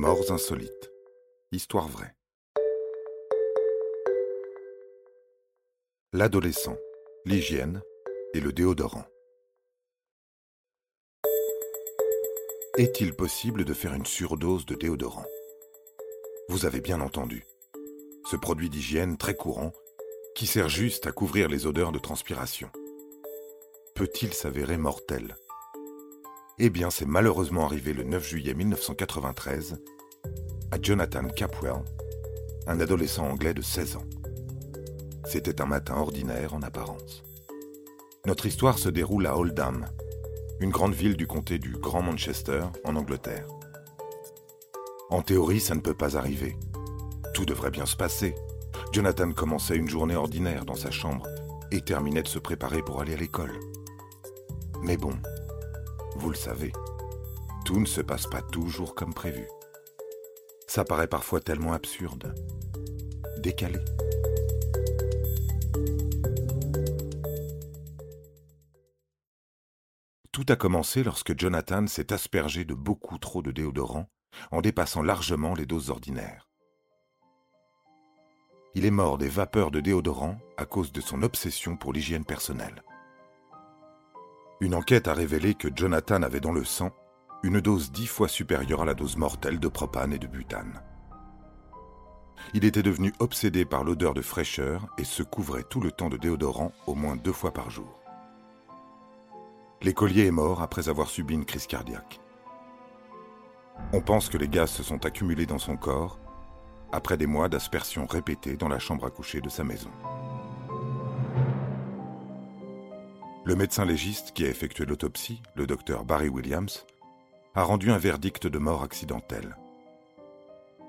Morts insolites. Histoire vraie. L'adolescent, l'hygiène et le déodorant. Est-il possible de faire une surdose de déodorant? Vous avez bien entendu. Ce produit d'hygiène très courant qui sert juste à couvrir les odeurs de transpiration. Peut-il s'avérer mortel? Eh bien, c'est malheureusement arrivé le 9 juillet 1993 à Jonathan Capwell, un adolescent anglais de 16 ans. C'était un matin ordinaire en apparence. Notre histoire se déroule à Oldham, une grande ville du comté du Grand Manchester, en Angleterre. En théorie, ça ne peut pas arriver. Tout devrait bien se passer. Jonathan commençait une journée ordinaire dans sa chambre et terminait de se préparer pour aller à l'école. Mais bon, vous le savez, tout ne se passe pas toujours comme prévu. Ça paraît parfois tellement absurde, décalé. Tout a commencé lorsque Jonathan s'est aspergé de beaucoup trop de déodorant en dépassant largement les doses ordinaires. Il est mort des vapeurs de déodorant à cause de son obsession pour l'hygiène personnelle. Une enquête a révélé que Jonathan avait dans le sang une dose dix fois supérieure à la dose mortelle de propane et de butane. Il était devenu obsédé par l'odeur de fraîcheur et se couvrait tout le temps de déodorant au moins deux fois par jour. L'écolier est mort après avoir subi une crise cardiaque. On pense que les gaz se sont accumulés dans son corps après des mois d'aspersions répétées dans la chambre à coucher de sa maison. Le médecin légiste qui a effectué l'autopsie, le docteur Barry Williams, a rendu un verdict de mort accidentelle.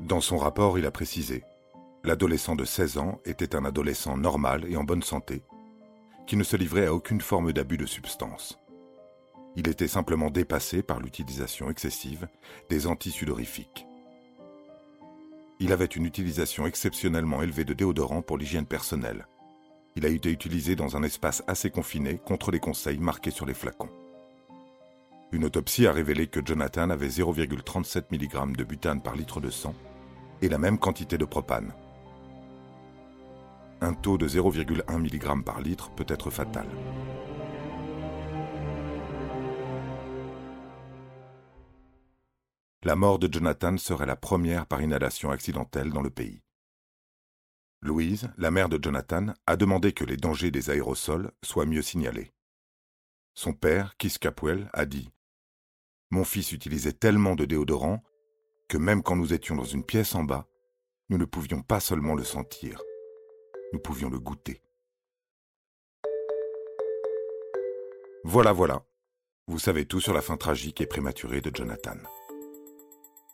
Dans son rapport, il a précisé L'adolescent de 16 ans était un adolescent normal et en bonne santé, qui ne se livrait à aucune forme d'abus de substance. Il était simplement dépassé par l'utilisation excessive des antisudorifiques. Il avait une utilisation exceptionnellement élevée de déodorant pour l'hygiène personnelle, il a été utilisé dans un espace assez confiné contre les conseils marqués sur les flacons. Une autopsie a révélé que Jonathan avait 0,37 mg de butane par litre de sang et la même quantité de propane. Un taux de 0,1 mg par litre peut être fatal. La mort de Jonathan serait la première par inhalation accidentelle dans le pays. Louise, la mère de Jonathan, a demandé que les dangers des aérosols soient mieux signalés. Son père, Keith Capwell, a dit Mon fils utilisait tellement de déodorant que même quand nous étions dans une pièce en bas, nous ne pouvions pas seulement le sentir, nous pouvions le goûter. Voilà, voilà. Vous savez tout sur la fin tragique et prématurée de Jonathan.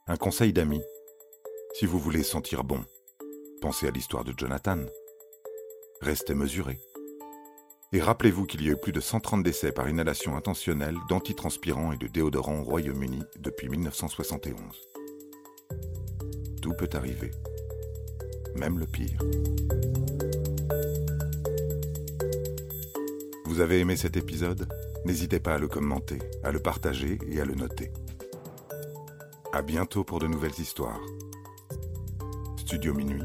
Un conseil d'amis. Si vous voulez sentir bon, Pensez à l'histoire de Jonathan. Restez mesuré. Et rappelez-vous qu'il y a eu plus de 130 décès par inhalation intentionnelle d'antitranspirants et de déodorants au Royaume-Uni depuis 1971. Tout peut arriver, même le pire. Vous avez aimé cet épisode? N'hésitez pas à le commenter, à le partager et à le noter. À bientôt pour de nouvelles histoires. Studio Minuit